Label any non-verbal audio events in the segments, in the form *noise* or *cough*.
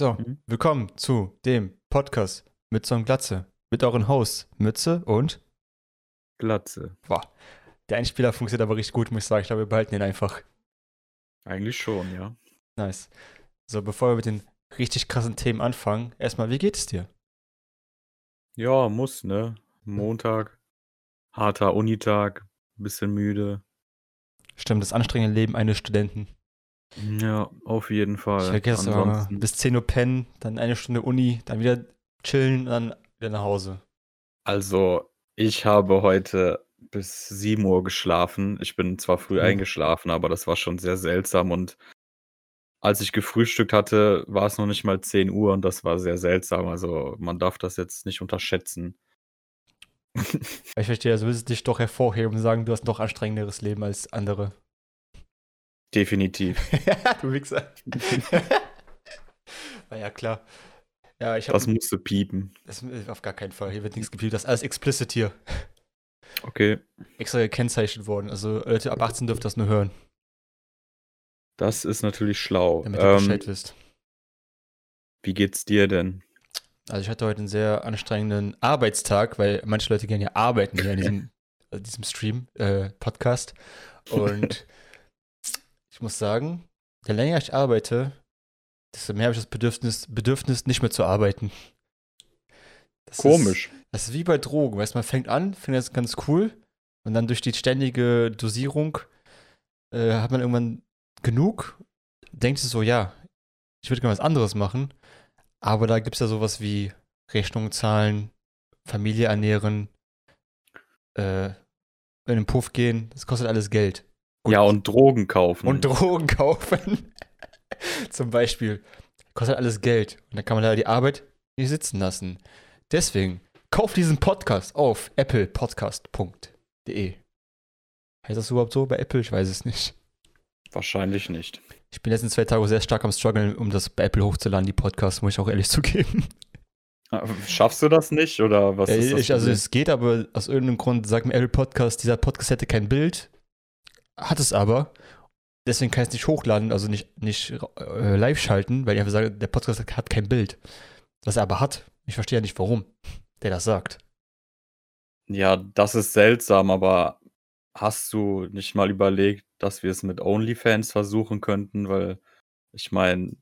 So, Mhm. willkommen zu dem Podcast mit so einem Glatze. Mit euren Hosts Mütze und Glatze. boah, der Einspieler funktioniert aber richtig gut, muss ich sagen. Ich glaube, wir behalten ihn einfach. Eigentlich schon, ja. Nice. So, bevor wir mit den richtig krassen Themen anfangen, erstmal, wie geht es dir? Ja, muss, ne? Montag, harter Unitag, bisschen müde. Stimmt, das anstrengende Leben eines Studenten. Ja, auf jeden Fall. Ich vergesse Ansonsten, bis 10 Uhr pennen, dann eine Stunde Uni, dann wieder chillen und dann wieder nach Hause. also, ich habe heute bis 7 Uhr geschlafen. Ich bin zwar früh Mhm. eingeschlafen, aber das war schon sehr seltsam und als ich gefrühstückt hatte, war es noch nicht mal 10 Uhr und das war sehr seltsam. Also, man darf das jetzt nicht unterschätzen. *laughs* Ich verstehe, also willst du dich doch hervorheben und sagen, du hast ein doch anstrengenderes Leben als andere. Definitiv. *laughs* du Wichser. *laughs* War ja klar. Ja, ich habe Das musste piepen. das auf gar keinen Fall. Hier wird nichts gepiept. Das ist alles explicit hier. Okay. Extra gekennzeichnet worden. Also Leute ab 18 dürft das nur hören, Das ist natürlich schlau. damit ihr Ähm, Bescheid wisst. wie geht's dir denn? Also ich hatte heute einen sehr anstrengenden Arbeitstag, weil manche Leute gerne ja arbeiten hier in diesem, *laughs* äh, diesem Stream, äh, Podcast. Und ich muss sagen, je länger ich arbeite, desto mehr habe ich das Bedürfnis, Bedürfnis, nicht mehr zu arbeiten. Das Ist, Komisch. das ist wie bei Drogen, weißt du, man fängt an, findet das ganz cool und dann durch die ständige Dosierung äh, hat man irgendwann genug, denkt sich so, ja, ich würde gerne was anderes machen, aber da gibt es ja sowas wie Rechnungen zahlen, Familie ernähren, äh, in den Puff gehen, das kostet alles Geld. Gut. Ja, und Drogen kaufen. Und Drogen kaufen. *laughs* Zum Beispiel. Kostet alles Geld. Und dann kann man da die Arbeit nicht sitzen lassen. Deswegen, kauft diesen Podcast auf applepodcast.de. Heißt das überhaupt so bei Apple? Ich weiß es nicht. Wahrscheinlich nicht. Ich bin letzten zwei Tage sehr stark am struggeln, um das bei Apple hochzuladen, die Podcasts, muss ich auch ehrlich *laughs* zugeben. Ah, Schaffst du das nicht? Oder was Ja, ist das? ich, also es geht, aber aus irgendeinem Grund sagt mir Apple Podcast, dieser Podcast hätte kein Bild. Hat es aber. Deswegen kann ich es nicht hochladen, also nicht, nicht äh, live schalten, weil ich einfach sage, der Podcast hat kein Bild. Was er aber hat. Ich verstehe ja nicht, warum der das sagt. ja, das ist seltsam, aber hast du nicht mal überlegt, dass wir es mit OnlyFans versuchen könnten? Weil ich meine,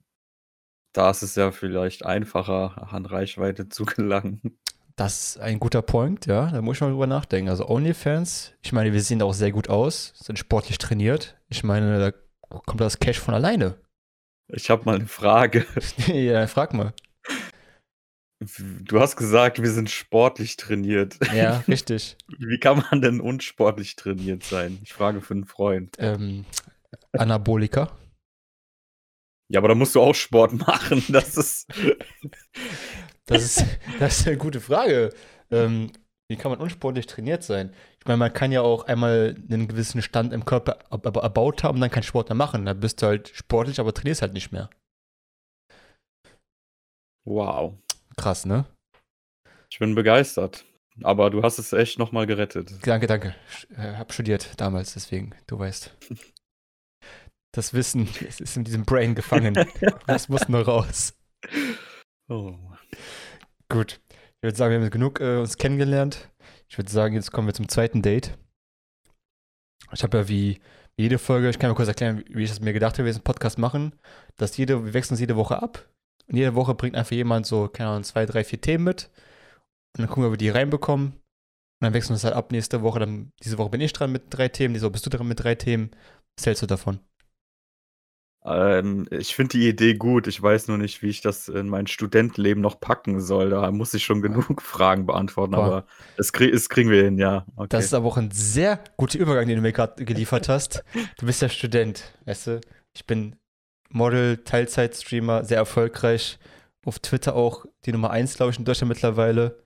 da ist es ja vielleicht einfacher, an Reichweite zu gelangen. Das ist ein guter Point, ja. Da muss ich mal drüber nachdenken. Also OnlyFans, ich meine, wir sehen auch sehr gut aus, sind sportlich trainiert. Ich meine, da kommt das Cash von alleine. Ich habe mal eine Frage. *laughs* ja, frag mal. Du hast gesagt, wir sind sportlich trainiert. Ja, *laughs* richtig. Wie kann man denn unsportlich trainiert sein? Ich frage für einen Freund. ähm, Anabolika. Ja, aber da musst du auch Sport *laughs* machen. Das ist. Das ist, *laughs* das ist eine gute Frage. Ähm, wie kann man unsportlich trainiert sein? Ich meine, man kann ja auch einmal einen gewissen Stand im Körper erbaut haben und dann keinen Sport mehr machen. Dann bist du halt sportlich, aber trainierst halt nicht mehr. Wow. Krass, ne? Ich bin begeistert. Aber du hast es echt nochmal gerettet. Danke, danke. Sch- äh, Hab studiert damals, deswegen, du weißt. *laughs* Das Wissen ist in diesem Brain gefangen. *laughs* Das muss nur raus. Oh. Gut. Ich würde sagen, wir haben genug äh, uns kennengelernt. Ich würde sagen, jetzt kommen wir zum zweiten Date. Ich habe ja wie jede Folge, ich kann mal kurz erklären, wie ich das mir gedacht habe, wir diesen Podcast machen, dass jede, wir wechseln uns jede Woche ab. Und jede Woche bringt einfach jemand so, keine Ahnung, zwei, drei, vier Themen mit. Und dann gucken wir, ob wir die reinbekommen. Und dann wechseln wir uns halt ab nächste Woche. Dann, diese Woche bin ich dran mit drei Themen, diese Woche bist du dran mit drei Themen. Was hältst du davon? Ähm, ich finde die Idee gut. Ich weiß nur nicht, wie ich das in mein Studentenleben noch packen soll. Da muss ich schon genug *laughs* Fragen beantworten, Boah. aber es, krieg, es kriegen wir hin, ja. Okay. Das ist aber auch ein sehr guter Übergang, den du mir gerade geliefert hast. Du bist ja Student, weißt du? Ich bin Model, Teilzeitstreamer, sehr erfolgreich. Auf Twitter auch die Nummer 1, glaube ich, in Deutschland mittlerweile.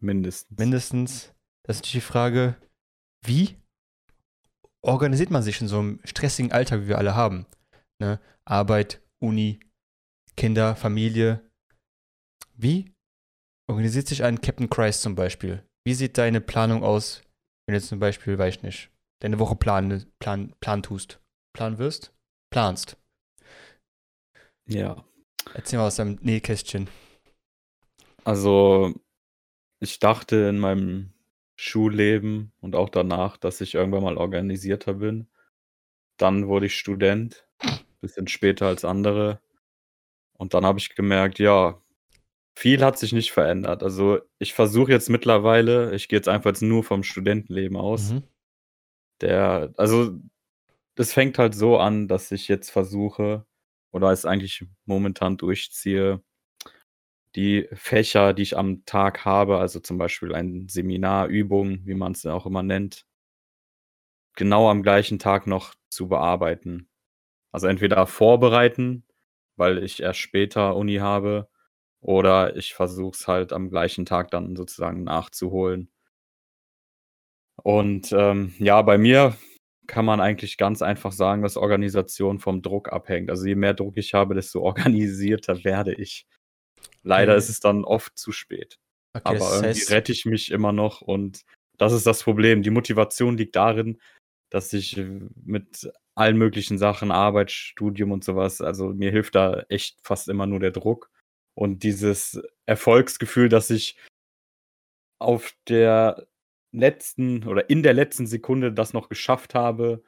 Mindestens. Mindestens. Das ist natürlich die Frage, wie organisiert man sich in so einem stressigen Alltag, wie wir alle haben? Ne? Arbeit, Uni, Kinder, Familie. Wie organisiert sich ein Captain Christ zum Beispiel? Wie sieht deine Planung aus, wenn du zum Beispiel, weiß ich nicht, deine Woche plan, plan, plan tust? Plan wirst? Planst. Ja. Erzähl mal aus deinem Nähkästchen. Also, ich dachte in meinem Schulleben und auch danach, dass ich irgendwann mal organisierter bin. Dann wurde ich Student, bisschen später als andere. Und dann habe ich gemerkt, ja, viel hat sich nicht verändert. Also, ich versuche jetzt mittlerweile ich gehe jetzt einfach jetzt nur vom Studentenleben aus. Mhm. Der also, das fängt halt so an, dass ich jetzt versuche oder es eigentlich momentan durchziehe, die Fächer, die ich am Tag habe, also zum Beispiel ein Seminar, Übung, wie man es auch immer nennt genau am gleichen Tag noch zu bearbeiten. Also, entweder vorbereiten, weil ich erst später Uni habe, oder ich versuche es halt am gleichen Tag dann sozusagen nachzuholen. Und, ähm, ja, bei mir kann man eigentlich ganz einfach sagen, dass Organisation vom Druck abhängt. Also, je mehr Druck ich habe, desto *laughs* organisierter werde ich. Leider Okay. ist es dann oft zu spät. Okay, Aber irgendwie heißt rette ich mich immer noch und das ist das Problem. Die Motivation liegt darin, dass ich, äh, mit allen möglichen Sachen, Arbeit, Studium und so was also, mir hilft da echt fast immer nur der Druck und dieses Erfolgsgefühl, dass ich auf der letzten oder in der letzten Sekunde das noch geschafft habe,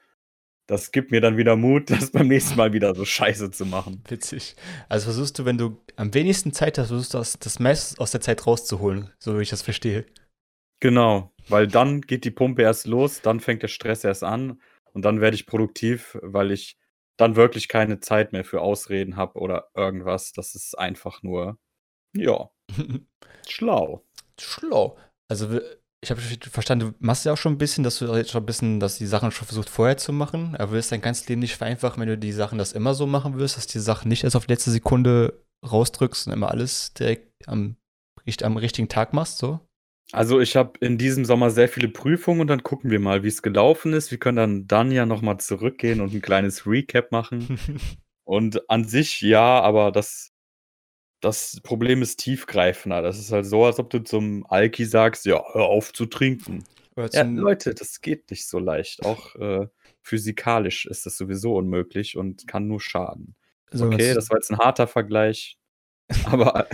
das gibt mir dann wieder Mut, *laughs* das beim nächsten Mal wieder so scheiße zu machen. witzig. Also, versuchst du, wenn du am wenigsten Zeit hast, versuchst du das das meiste aus der Zeit rauszuholen, so wie ich das verstehe. Genau, weil dann geht die Pumpe erst los, dann fängt der Stress erst an und dann werde ich produktiv, weil ich dann wirklich keine Zeit mehr für Ausreden habe oder irgendwas. Das ist einfach nur, ja, *laughs* schlau. Schlau. Also, ich habe verstanden, du machst ja auch schon 'n bisschen, dass du jetzt schon 'n bisschen dass die Sachen schon versucht vorher zu machen, aber willst dein ganzes Leben nicht vereinfachen, wenn du die Sachen das immer so machen wirst, dass die Sachen nicht erst auf letzte Sekunde rausdrückst und immer alles direkt am am richtigen Tag machst, so? Also, ich habe in diesem Sommer sehr viele Prüfungen und dann gucken wir mal, wie's gelaufen ist. Wir können dann dann ja noch mal zurückgehen und 'n kleines Recap machen. *laughs* Und an sich ja, aber das das Problem ist tiefgreifender. Das ist halt so, als ob du zum Alki sagst: „Ja, hör auf zu trinken.“ Oder Ja, Leute, das geht nicht so leicht. Auch, äh, physikalisch ist das sowieso unmöglich und kann nur schaden. so Okay, das war jetzt 'n harter Vergleich, *laughs* aber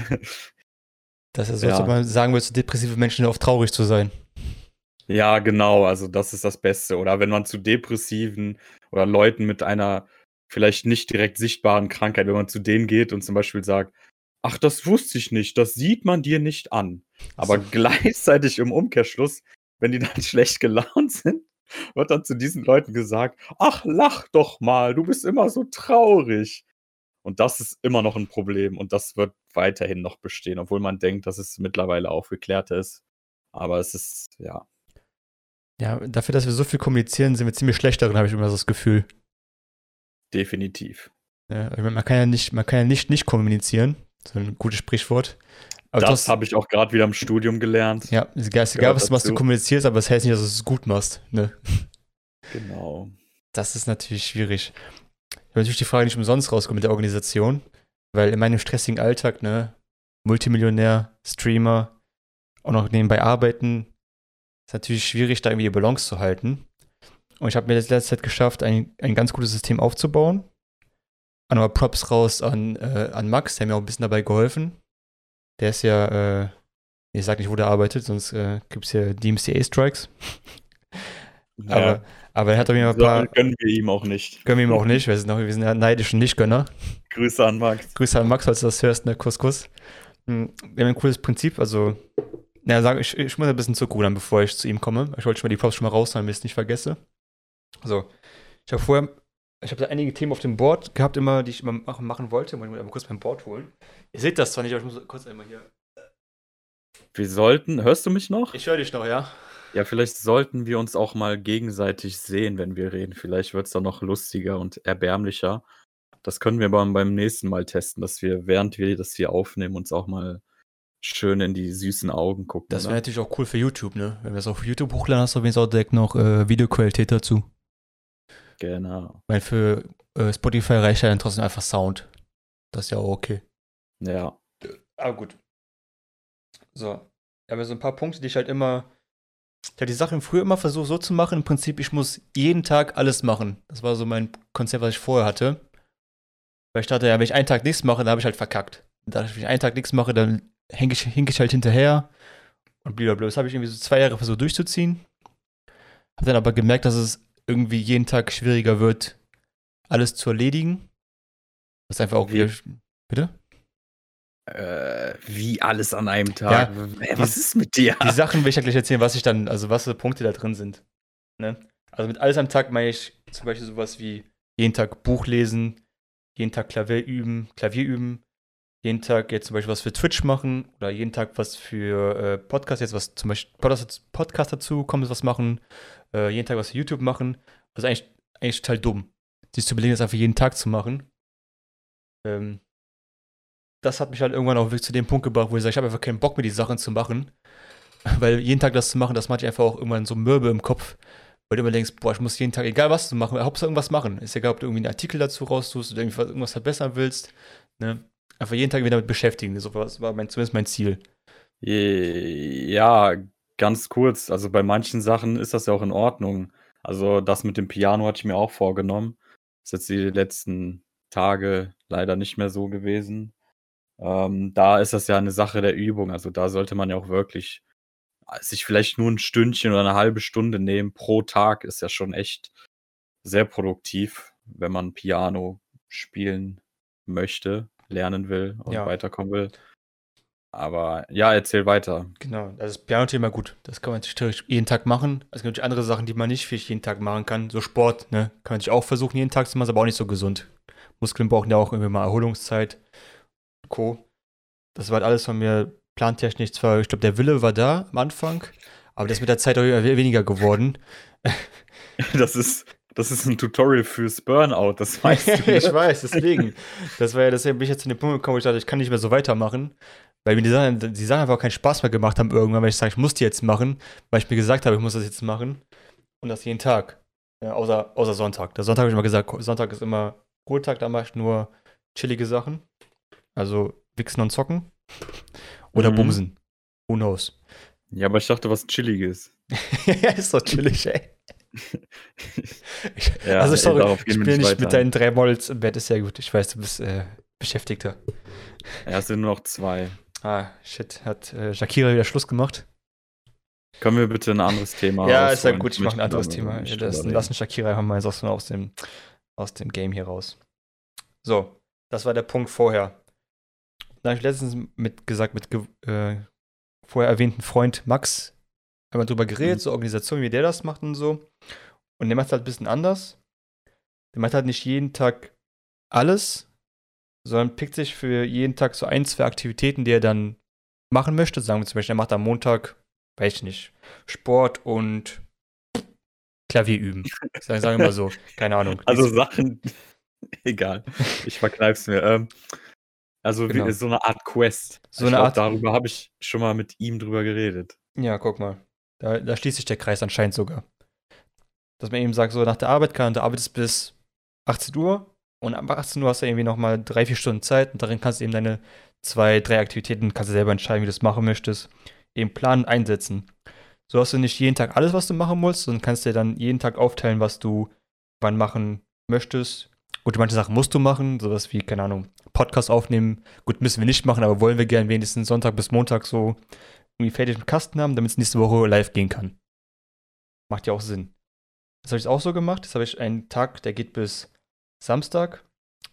Das ist so, als ob Ja. man sagen würde, zu depressive Menschen auf, traurig zu sein. Ja, genau, also das ist das Beste. Oder wenn man zu Depressiven oder Leuten mit einer vielleicht nicht direkt sichtbaren Krankheit wenn man zu denen geht und zum Beispiel sagt: „Ach, das wusste ich nicht, das sieht man dir nicht an.“ Aber So. gleichzeitig im Umkehrschluss, wenn die dann *laughs* schlecht gelaunt sind, wird dann zu diesen Leuten gesagt: „Ach, lach doch mal, du bist immer so traurig.“ Und das ist immer noch 'n Problem und das wird weiterhin noch bestehen, obwohl man denkt, dass es mittlerweile aufgeklärter ist. Aber es ist ja. Ja, dafür, dass wir so viel kommunizieren, sind wir ziemlich schlecht darin, habe ich immer so das Gefühl. Definitiv. Ja, ich meine, man kann ja nicht man kann ja nicht nicht kommunizieren, so 'n gutes Sprichwort. Aber Das habe ich auch grad wieder im Studium gelernt. ja, ist egal ist egal, Gehört was was du kommunizierst, aber das heißt nicht, dass du's gut machst, ne? Genau. Das ist natürlich schwierig. Ich habe natürlich die Frage nicht umsonst rausgekommen mit der Organisation, weil in meinem stressigen Alltag, ne, Multimillionär, Streamer, auch noch nebenbei arbeiten, ist natürlich schwierig, da irgendwie die Balance zu halten. Und ich habe mir das letzte Zeit geschafft, ein ein ganz gutes System aufzubauen. Mal Props raus an äh, an Max, der hat mir auch 'n bisschen dabei geholfen. Der ist ja, äh ich sage nicht, wo der arbeitet, sonst, äh, gibt's hier DMCA-Strikes. Ja. Aber aber er hat auf jeden Fall 'n So paar gönnen wir ihm auch nicht. gönnen wir ihm auch nicht, wir sind auch wir sind ja neidische Nichtgönner. Grüße an Max. Grüße an Max, falls du das hörst, ne, Kuss, Kuss. Hm, wir haben ein cooles Prinzip, also na ja, sage ich ich muss ein bisschen zurückrudern, bevor ich zu ihm komme. Ich wollte schon mal die Props schon mal raushauen, damit ich's nicht vergesse. So, ich habe vorher ich habe da einige Themen auf dem Board gehabt immer, die ich immer machen machen wollte. Wollte ich mal kurz mein Board holen. Ihr seht das zwar nicht, aber ich muss kurz einmal hier Wir sollten hörst du mich noch? Ich höre dich noch, ja. Ja, vielleicht sollten wir uns auch mal gegenseitig sehen, wenn wir reden. Vielleicht wird's dann noch lustiger und erbärmlicher. Das können wir beim beim nächsten Mal testen, dass wir, während wir das hier aufnehmen, uns auch mal schön in die süßen Augen gucken, Das wäre natürlich auch cool für YouTube, ne? Wenn wir es auf YouTube hochladen, hast du wenigstens auch direkt noch, äh, Videoqualität dazu. Genau. Weil für, äh, Spotify reicht ja dann trotzdem einfach Sound. Das ist ja auch okay. Ja. Aber gut. So. Habe so ein paar Punkte, die ich halt immer ich habe die Sachen früher immer versucht so zu machen, im Prinzip, ich muss jeden Tag alles machen. Das war so mein Konzept, was ich vorher hatte. Weil ich dachte, ja, wenn ich einen Tag nichts mache, dann habe ich halt verkackt. Und dachte, wenn ich einen Tag nichts mache, dann hänge ich, hink ich halt hinterher und blablabla. Das habe ich irgendwie so zwei Jahre versucht durchzuziehen. Habe dann aber gemerkt, dass es irgendwie jeden Tag schwieriger wird, alles zu erledigen. Ist einfach auch wieder. Bitte? Äh, wie alles an einem Tag. Ja, Hä, was ist mit dir? Die Sachen will ich ja gleich erzählen, was ich dann, also was für Punkte da drin sind. Ne? Also mit alles am Tag meine ich zum Beispiel sowas wie jeden Tag Buch lesen, jeden Tag Klavier üben, Klavier üben, jeden Tag jetzt zum Beispiel was für Twitch machen oder jeden Tag was für äh, Podcast, jetzt was zum Beispiel Podcast, Podcast dazu kommt, was machen, äh, jeden Tag was für YouTube machen. Das ist eigentlich, eigentlich total dumm, sich zu überlegen, das einfach jeden Tag zu machen. Ähm, das hat mich halt irgendwann auch wirklich zu dem Punkt gebracht, wo ich sage, ich habe einfach keinen Bock mehr, die Sachen zu machen. *laughs* Weil jeden Tag das zu machen, das macht ich einfach auch irgendwann so Mürbe im Kopf. Weil du immer denkst, boah, ich muss jeden Tag, egal was zu machen, Hauptsache irgendwas machen. Ist egal, ob du irgendwie einen Artikel dazu raustust oder irgendwas verbessern willst. Ne? Einfach jeden Tag wieder damit beschäftigen. So war mein, zumindest mein Ziel. Ja, ganz kurz. Also bei manchen Sachen ist das ja auch in Ordnung. Also das mit dem Piano hatte ich mir auch vorgenommen. Ist jetzt die letzten Tage leider nicht mehr so gewesen. Ähm, da ist das ja eine Sache der Übung. Also da sollte man ja auch wirklich äh, sich vielleicht nur ein Stündchen oder eine halbe Stunde nehmen pro Tag ist ja schon echt sehr produktiv, wenn man Piano spielen möchte, lernen will und Ja. weiterkommen will. Aber ja, erzähl weiter. Genau, also das Piano-Thema gut. Das kann man natürlich theoretisch jeden Tag machen. Es gibt natürlich andere Sachen, die man nicht vielleicht jeden Tag machen kann. So Sport, ne? Kann man sich auch versuchen, jeden Tag zu machen, ist aber auch nicht so gesund. Muskeln brauchen ja auch irgendwie mal Erholungszeit. Co. Das war halt alles von mir plantechnisch zwar, ich glaube, der Wille war da am Anfang, aber das ist mit der Zeit auch immer weniger geworden. *laughs* Das ist, das ist ein Tutorial fürs Burnout, das weißt du. *laughs* ne? ich weiß, deswegen. Das war ja, deswegen bin ich jetzt zu dem Punkt gekommen, wo ich dachte, ich kann nicht mehr so weitermachen. Weil mir die Sachen, die Sachen einfach auch keinen Spaß mehr gemacht haben irgendwann, weil ich sage, ich muss die jetzt machen, weil ich mir gesagt habe, ich muss das jetzt machen. Und das jeden Tag. Ja, außer, außer Sonntag. Der Sonntag habe ich immer gesagt, Sonntag ist immer Ruhetag, da mache ich nur chillige Sachen. Also wichsen und zocken. Oder Mhm. bumsen. Who knows? Ja, aber ich dachte, was Chilliges. *laughs* ja, ist doch chillig, ey. Ich, *laughs* Ja, also ey, sorry, darauf ich bin nicht nicht mit weiter. deinen drei Models im Bett, ist ja gut. Ich weiß, du bist äh, Beschäftigter. Ja, es sind nur noch zwei. Ah, shit, hat äh, Shakira wieder Schluss gemacht. Können wir bitte ein anderes Thema ja, ist ja gut, ich mache ein anderes Thema. Ja, das, lassen Shakira einfach mal aus, dem, aus dem Game hier raus. So, das war der Punkt vorher. Da habe ich letztens mit gesagt, mit äh, vorher erwähnten Freund Max, haben wir drüber geredet, Mhm. so Organisation, wie der das macht und so. Und der macht halt ein bisschen anders. Der macht halt nicht jeden Tag alles, sondern pickt sich für jeden Tag so ein, zwei Aktivitäten, die er dann machen möchte. Sagen wir zum Beispiel, er macht am Montag, weiß ich nicht, Sport und Klavier üben. *laughs* Sagen, sagen wir mal so, keine Ahnung. Also Sachen, *laughs* egal, ich verkneif's mir. Ähm, also wie, Genau. so eine Art Quest. So ich eine glaub, Art- Darüber habe ich schon mal mit ihm drüber geredet. Ja, guck mal. Da, da schließt sich der Kreis anscheinend sogar. Dass man eben sagt, so nach der Arbeit kann, du arbeitest bis 18 Uhr und ab 18 Uhr hast du irgendwie nochmal drei, vier Stunden Zeit und darin kannst du eben deine zwei, drei Aktivitäten, kannst du selber entscheiden, wie du das machen möchtest, eben planen und einsetzen. So hast du nicht jeden Tag alles, was du machen musst, sondern kannst dir dann jeden Tag aufteilen, was du wann machen möchtest. Gut, manche Sachen musst du machen, sowas wie, keine Ahnung, Podcast aufnehmen. Gut, müssen wir nicht machen, aber wollen wir gern wenigstens Sonntag bis Montag so irgendwie fertig im Kasten haben, damit es nächste Woche live gehen kann. Macht ja auch Sinn. Das habe ich auch so gemacht. Das habe ich einen Tag, der geht bis Samstag.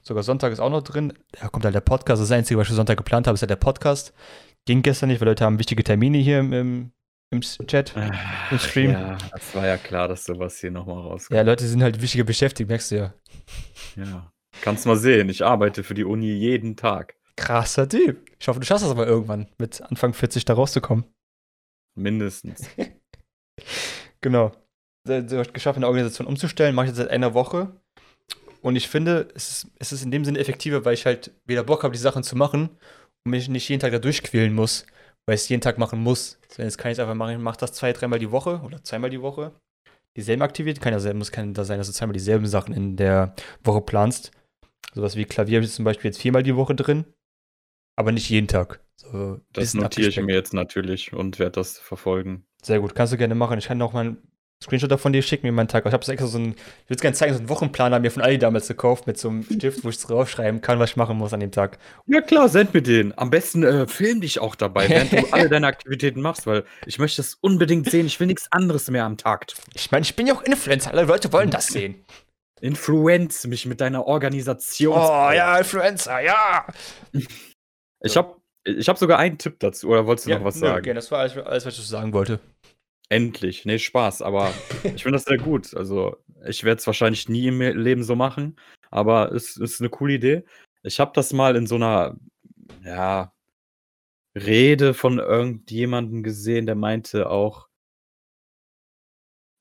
Sogar Sonntag ist auch noch drin. Da kommt halt der Podcast. Das Einzige, was ich für Sonntag geplant habe, ist halt der Podcast. Ging gestern nicht, weil Leute haben wichtige Termine hier im, im, im Chat. Im Stream. Ja, das war ja klar, dass sowas hier nochmal rauskommt. Ja, Leute sind halt wichtiger beschäftigt, merkst du ja. Ja. Kannst mal sehen, ich arbeite für die Uni jeden Tag. Krasser Typ. Ich hoffe, du schaffst das aber irgendwann, mit Anfang 40 da rauszukommen. Mindestens. *laughs* Genau. Sie hat geschafft, eine Organisation umzustellen, mache ich jetzt seit einer Woche. Und ich finde, es ist, es ist in dem Sinne effektiver, weil ich halt wieder Bock habe, die Sachen zu machen und mich nicht jeden Tag da durchquälen muss, weil ich es jeden Tag machen muss. Sondern jetzt kann ich es einfach machen, ich mache das zwei, dreimal die Woche oder zweimal die Woche. Dieselben Aktivitäten, kann ja sein, muss kann da sein, dass du zweimal dieselben Sachen in der Woche planst. Sowas wie Klavier habe ich zum Beispiel jetzt viermal die Woche drin, aber nicht jeden Tag. So Das notiere ich mir jetzt natürlich und werde das verfolgen. Sehr gut, kannst du gerne machen. Ich kann auch mal Screenshot davon dir schicken, mir meinen Tag. Ich habe so extra so einen, ich würde es gerne zeigen, so einen Wochenplaner mir von Aldi damals gekauft mit so einem Stift, wo ich draufschreiben kann, was ich machen muss an dem Tag. Ja klar, send mir den. Am besten äh, film dich auch dabei, *laughs* während du alle deine Aktivitäten machst, weil ich möchte das unbedingt sehen. Ich will nichts anderes mehr am Tag. Ich meine, ich bin ja auch Influencer, alle Leute wollen das sehen. Influenz mich mit deiner Organisation. Oh ja, Influencer, ja. Ich habe ich hab sogar einen Tipp dazu, oder wolltest du ja, noch was nö, sagen? Okay, das war alles, alles, was ich sagen wollte. Endlich. Nee, Spaß, aber ich finde das sehr gut. Also, ich werde es wahrscheinlich nie im Leben so machen, aber es ist eine coole Idee. Ich habe das mal in so einer, ja, Rede von irgendjemandem gesehen, der meinte auch,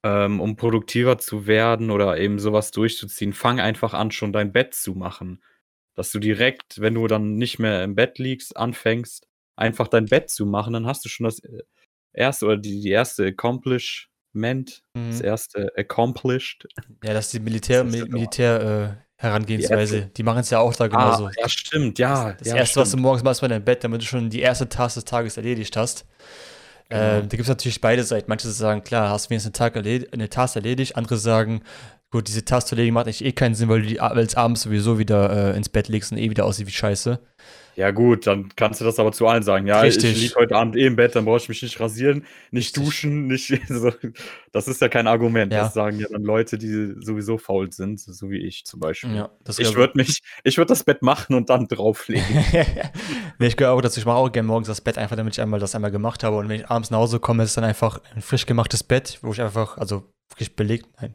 ähm, um produktiver zu werden oder eben sowas durchzuziehen, fang einfach an, schon dein Bett zu machen. Dass du direkt, wenn du dann nicht mehr im Bett liegst, anfängst, einfach dein Bett zu machen, dann hast du schon das äh, erste oder die, die erste Accomplishment, das Mhm. erste Accomplished. Ja, das ist die Militär, Das ist Militär äh, Herangehensweise. Die machen es ja auch da Ah, genauso. ja, stimmt, ja. Das ja, erste, was du stimmt. morgens machst, war dein Bett, damit du schon die erste Task des Tages erledigt hast. Genau. Ähm, da gibt es natürlich beide Seiten. Manche sagen, klar, hast du wenigstens einen Tag erled eine Task erledigt. Andere sagen, gut, diese erledigen macht eigentlich eh keinen Sinn, weil du die weil es abends sowieso wieder äh, ins Bett legst und eh wieder aussieht wie Scheiße. Ja, gut, dann kannst du das aber zu allen sagen. Ja, Richtig. ich liege heute Abend eh im Bett, dann brauche ich mich nicht rasieren, nicht Richtig. duschen, nicht. *laughs* So. Das ist ja kein Argument. Ja. Das sagen ja dann Leute, die sowieso faul sind, so wie ich zum Beispiel. Ja, Ich würde mich, ich würde das Bett machen und dann drauflegen. *laughs* nee, ich gehöre auch dazu. Ich mache auch gerne morgens das Bett, einfach damit ich einmal das einmal gemacht habe. Und wenn ich abends nach Hause komme, ist es dann einfach ein frisch gemachtes Bett, wo ich einfach, also frisch belegt, nein.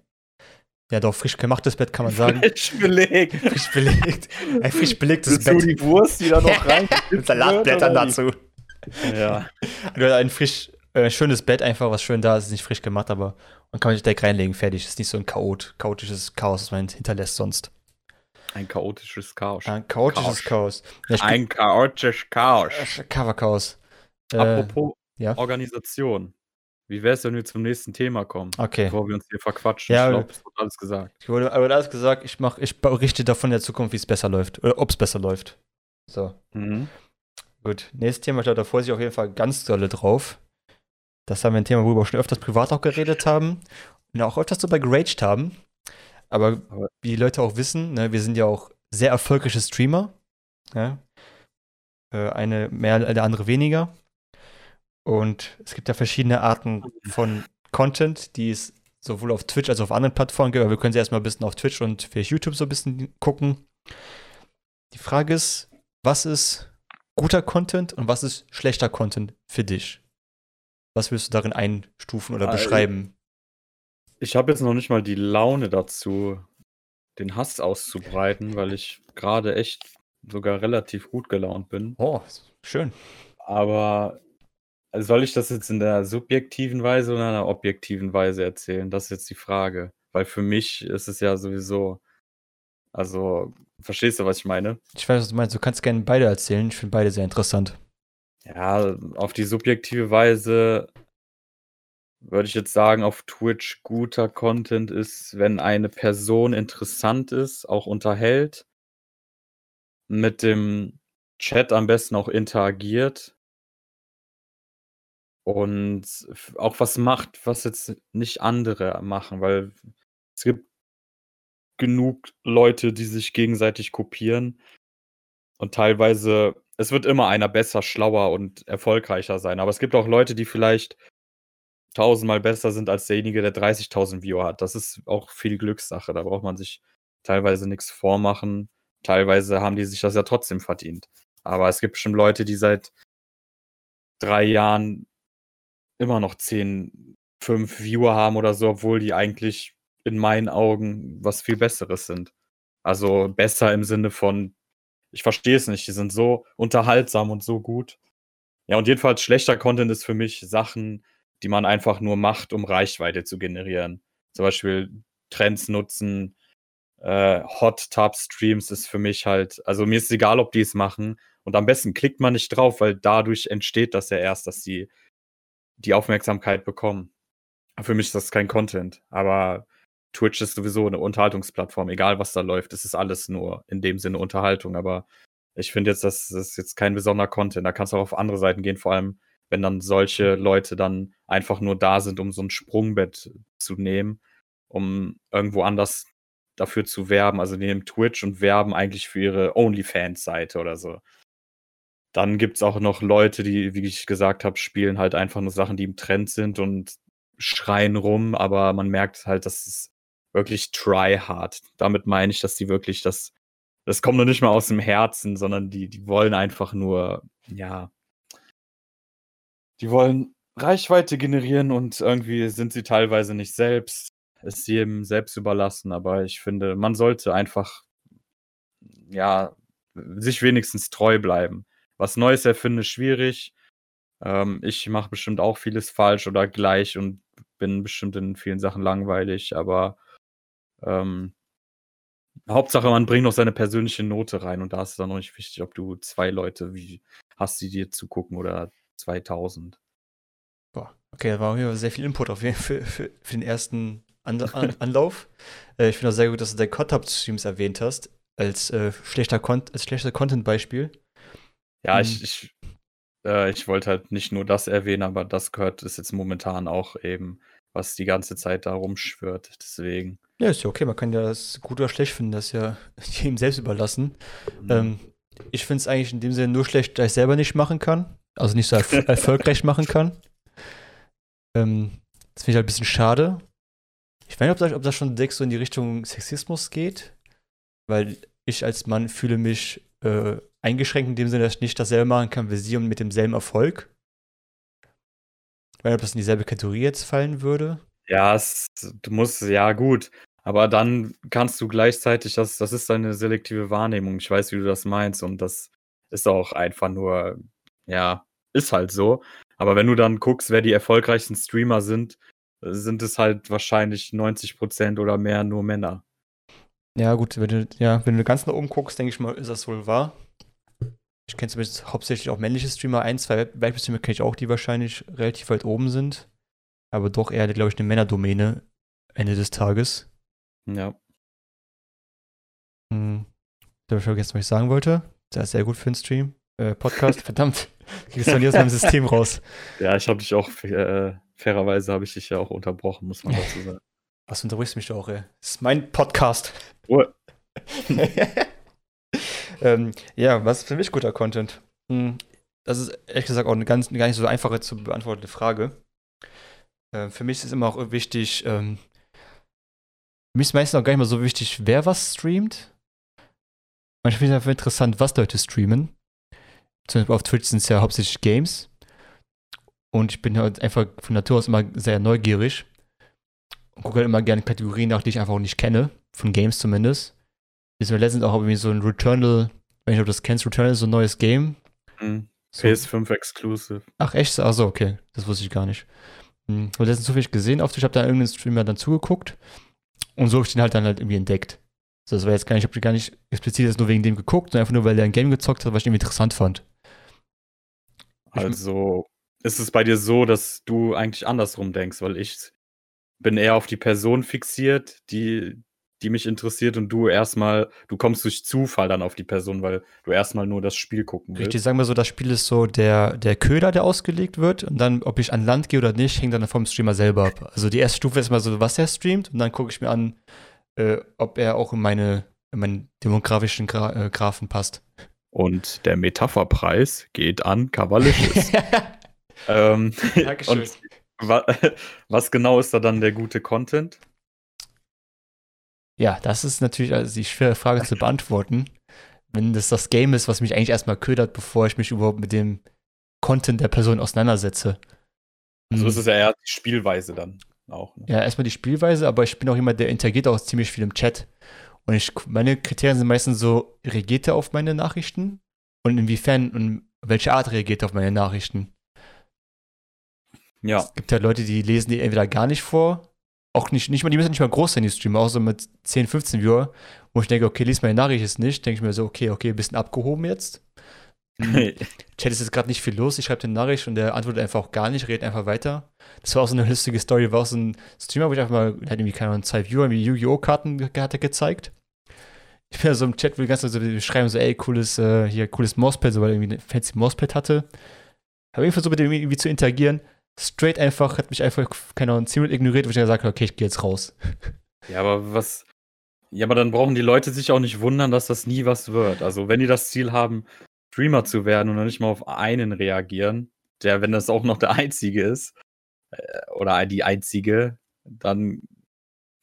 Ja, doch, frisch gemachtes Bett kann man sagen. Falsch belegt. frisch belegt. Ein frisch belegtes Bett. die Wurst, die da noch *laughs* rein. Mit Salatblättern dazu. Ja. Oder ein frisch, äh, schönes Bett einfach, was schön da ist, ist nicht frisch gemacht, aber man kann sich direkt reinlegen, fertig. Ist nicht so ein Chaot, chaotisches Chaos, was man hinterlässt sonst. Ein chaotisches Chaos. Ein chaotisches Chaos. Ja, ich Ein chaotisches Chaos. äh, Cover-Chaos. Äh, Apropos ja. Organisation. Wie wäre es, wenn wir zum nächsten Thema kommen? Okay. Bevor wir uns hier verquatschen. Ja, ich glaube, es wird alles gesagt. Ich wurde aber alles gesagt, ich mach, ich berichte davon in der Zukunft, wie es besser läuft. Oder ob es besser läuft. So, Mhm. gut. Nächstes Thema, ich glaube, da freue ich auf jeden Fall ganz dolle drauf. Das haben wir ein Thema, worüber wir schon öfters privat auch geredet haben. Und auch öfters drüber geraged haben. Aber Aber- wie die Leute auch wissen, ne, wir sind ja auch sehr erfolgreiche Streamer. Ja? Äh, eine mehr, der andere weniger. Und es gibt ja verschiedene Arten von Content, die es sowohl auf Twitch als auch auf anderen Plattformen gibt. Aber wir können sie erstmal ein bisschen auf Twitch und für YouTube so ein bisschen gucken. Die Frage ist, was ist guter Content und was ist schlechter Content für dich? Was willst du darin einstufen oder Also, beschreiben? Ich habe jetzt noch nicht mal die Laune dazu, den Hass auszubreiten, weil ich gerade echt sogar relativ gut gelaunt bin. Oh, schön. Aber also soll ich das jetzt in der subjektiven Weise oder in einer objektiven Weise erzählen? Das ist jetzt die Frage. Weil für mich ist es ja sowieso, also, verstehst du, was ich meine? Ich weiß, was du meinst. Du kannst gerne beide erzählen. Ich finde beide sehr interessant. Ja, auf die subjektive Weise würde ich jetzt sagen, auf Twitch guter Content ist, wenn eine Person interessant ist, auch unterhält, mit dem Chat am besten auch interagiert und auch was macht, was jetzt nicht andere machen, weil es gibt genug Leute, die sich gegenseitig kopieren und teilweise, es wird immer einer besser, schlauer und erfolgreicher sein, aber es gibt auch Leute, die vielleicht tausendmal besser sind als derjenige, der 30.000 Viewer hat. Das ist auch viel Glückssache, da braucht man sich teilweise nichts vormachen. Teilweise haben die sich das ja trotzdem verdient. Aber es gibt bestimmt Leute, die seit drei Jahren immer noch 10, 5 Viewer haben oder so, obwohl die eigentlich in meinen Augen was viel Besseres sind. Also besser im Sinne von, ich verstehe es nicht, die sind so unterhaltsam und so gut. Ja, und jedenfalls schlechter Content ist für mich Sachen, die man einfach nur macht, um Reichweite zu generieren. Zum Beispiel Trends nutzen, äh, Hot Tub Streams ist für mich halt, also mir ist egal, ob die es machen. Und am besten klickt man nicht drauf, weil dadurch entsteht das ja erst, dass die die Aufmerksamkeit bekommen. Für mich ist das kein Content, aber Twitch ist sowieso eine Unterhaltungsplattform, egal was da läuft. Es ist alles nur in dem Sinne Unterhaltung, aber ich finde jetzt, das ist jetzt kein besonderer Content. Da kannst du auch auf andere Seiten gehen, vor allem wenn dann solche Leute dann einfach nur da sind, um so ein Sprungbett zu nehmen, um irgendwo anders dafür zu werben. Also nehmen Twitch und werben eigentlich für ihre OnlyFans-Seite oder so. Dann gibt es auch noch Leute, die, wie ich gesagt habe, spielen halt einfach nur Sachen, die im Trend sind und schreien rum, aber man merkt halt, dass es wirklich try hard. Damit meine ich, dass die wirklich das, das kommt noch nicht mal aus dem Herzen, sondern die, die wollen einfach nur, ja, die wollen Reichweite generieren und irgendwie sind sie teilweise nicht selbst, ist jedem selbst überlassen, aber ich finde, man sollte einfach, ja, sich wenigstens treu bleiben. Was Neues erfinden ist schwierig. Ähm, ich mache bestimmt auch vieles falsch oder gleich und bin bestimmt in vielen Sachen langweilig, aber ähm, Hauptsache, man bringt noch seine persönliche Note rein und da ist es dann noch nicht wichtig, ob du zwei Leute wie hast, die dir zugucken oder 2000. Boah, okay, da war hier sehr viel Input auf jeden Fall für, für, für den ersten An An *laughs* Anlauf. äh, ich finde auch sehr gut, dass du dein Kontakt-Streams erwähnt hast, als, äh, schlechter, als schlechter Content-Beispiel. Ja, hm. ich, ich, äh, ich wollte halt nicht nur das erwähnen, aber das gehört ist jetzt momentan auch eben, was die ganze Zeit da rumschwirrt. Deswegen. Ja, ist ja okay, man kann ja das gut oder schlecht finden, das ja *laughs* jedem selbst überlassen. Mhm. Ähm, ich finde es eigentlich in dem Sinne nur schlecht, dass ich selber nicht machen kann. Also nicht so erf *laughs* erfolgreich machen kann. Ähm, das finde ich halt ein bisschen schade. Ich weiß nicht, ob das, ob das schon direkt so in die Richtung Sexismus geht, weil ich als Mann fühle mich äh, eingeschränkt in dem Sinne, dass ich nicht dasselbe machen kann wie sie und mit demselben Erfolg. Nicht, ob das in dieselbe Kategorie jetzt fallen würde. Ja, es, du musst, ja gut. Aber dann kannst du gleichzeitig, das, das ist deine selektive Wahrnehmung. Ich weiß, wie du das meinst. Und das ist auch einfach nur, ja, ist halt so. Aber wenn du dann guckst, wer die erfolgreichsten Streamer sind, sind es halt wahrscheinlich 90% oder mehr nur Männer. Ja, gut, wenn du, ja, wenn du ganz nach oben guckst, denke ich mal, ist das wohl wahr. Ich kenne zumindest hauptsächlich auch männliche Streamer. Ein, zwei Weibstreamer kenne ich auch, die wahrscheinlich relativ weit oben sind. Aber doch eher, glaube ich, eine Männerdomäne Ende des Tages. Ja. Hm. Da habe ich vergessen, was ich sagen wollte. Das ist sehr gut für einen Stream. Äh, Podcast, *laughs* verdammt. Kriegst du nie aus meinem *laughs* System raus. Ja, ich habe dich auch, äh, fairerweise habe ich dich ja auch unterbrochen, muss man dazu sagen. Was unterbrichst du mich doch, ey? Das ist mein Podcast. Oh. *laughs* ähm, ja, was ist für mich guter Content? Hm, das ist ehrlich gesagt auch eine ganz, gar nicht so einfache zu beantwortende Frage. Äh, für mich ist immer auch wichtig, ähm, für mich ist meistens auch gar nicht mal so wichtig, wer was streamt. Manchmal finde ich einfach interessant, was Leute streamen. Zum Beispiel auf Twitch sind es ja hauptsächlich Games. Und ich bin halt einfach von Natur aus immer sehr neugierig. Und gucke halt immer gerne Kategorien nach, die ich einfach auch nicht kenne. Von Games zumindest. Ist mir letztens auch irgendwie so ein Returnal, wenn ich ob das kennst, Returnal ist so ein neues Game. Mhm. So. PS5 Exclusive. Ach echt? Achso, okay. Das wusste ich gar nicht. Mhm. Und letztens zufällig gesehen auf Twitch, habe da irgendeinen Streamer dann zugeguckt. Und so habe ich den halt dann halt irgendwie entdeckt. So, das war jetzt gar nicht, ich habe gar nicht explizit jetzt nur wegen dem geguckt, sondern einfach nur, weil er ein Game gezockt hat, was ich irgendwie interessant fand. Also ist es bei dir so, dass du eigentlich andersrum denkst, weil ich bin eher auf die Person fixiert, die, die mich interessiert und du erstmal, du kommst durch Zufall dann auf die Person, weil du erstmal nur das Spiel gucken willst. Richtig, sagen wir so, das Spiel ist so der, der Köder, der ausgelegt wird und dann, ob ich an Land gehe oder nicht, hängt dann vom Streamer selber ab. Also die erste Stufe ist mal so, was er streamt und dann gucke ich mir an, äh, ob er auch in meine, in meinen demografischen Gra äh, Graphen passt. Und der Metapherpreis geht an Cavalicious. *laughs* ähm, Dankeschön. *laughs* Was genau ist da dann der gute Content? Ja, das ist natürlich also die schwere Frage zu beantworten. Wenn das das Game ist, was mich eigentlich erstmal ködert, bevor ich mich überhaupt mit dem Content der Person auseinandersetze. Also ist es ja eher die Spielweise dann auch. Ne? Ja, erstmal die Spielweise, aber ich bin auch jemand, der interagiert auch ziemlich viel im Chat. Und ich, meine Kriterien sind meistens so, reagiert er auf meine Nachrichten? Und inwiefern und welche Art reagiert er auf meine Nachrichten? Ja. Es gibt ja Leute, die lesen die entweder gar nicht vor, auch nicht, nicht mal, die müssen nicht mal groß sein, die Streamer, auch so mit 10, 15 Viewer, wo ich denke, okay, lies meine Nachricht jetzt nicht, denke ich mir so, okay, okay, ein bisschen abgehoben jetzt. Hey. *laughs* Chat ist jetzt gerade nicht viel los, ich schreibe eine Nachricht und der antwortet einfach auch gar nicht, redet einfach weiter. Das war auch so eine lustige Story, war auch so ein Streamer, wo ich einfach mal, der hat irgendwie, keine Ahnung, zwei Viewer, wie Yu-Gi-Oh! Karten hat er gezeigt. Ich bin ja so im Chat, wo die ganze Zeit so schreiben, so, ey, cooles, äh, hier, cooles Mauspad, so, weil er irgendwie ein fancy Mauspad hatte. Habe irgendwie versucht, mit dem irgendwie zu interagieren. Straight einfach, hat mich einfach, keine Ahnung, ziemlich ignoriert, wo ich gesagt habe, okay, ich gehe jetzt raus. *laughs* Ja, aber was. Ja, aber dann brauchen die Leute sich auch nicht wundern, dass das nie was wird. Also, wenn die das Ziel haben, Streamer zu werden und dann nicht mal auf einen reagieren, der, wenn das auch noch der einzige ist, äh, oder die einzige, dann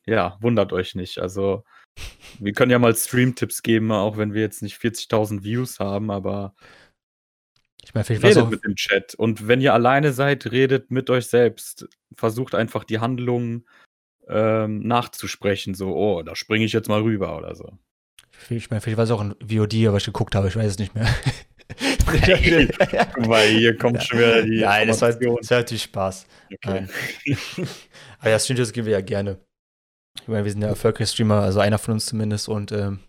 ja, wundert euch nicht. Also, wir können ja mal Stream-Tipps geben, auch wenn wir jetzt nicht 40.000 Views haben, aber Ich meine, vielleicht redet mit dem Chat. Und wenn ihr alleine seid, redet mit euch selbst. Versucht einfach die Handlungen ähm, nachzusprechen. So, oh, da springe ich jetzt mal rüber oder so. ich meine, vielleicht war es auch ein VOD, aber ich geguckt habe, ich weiß es nicht mehr. Mal, hier kommt schon wieder die Nein, das war, das war natürlich Spaß. Okay. *laughs* Aber ja, Streamers geben wir ja gerne. Ich meine, wir sind ja erfolgreiche Streamer, also einer von uns zumindest. Und ähm,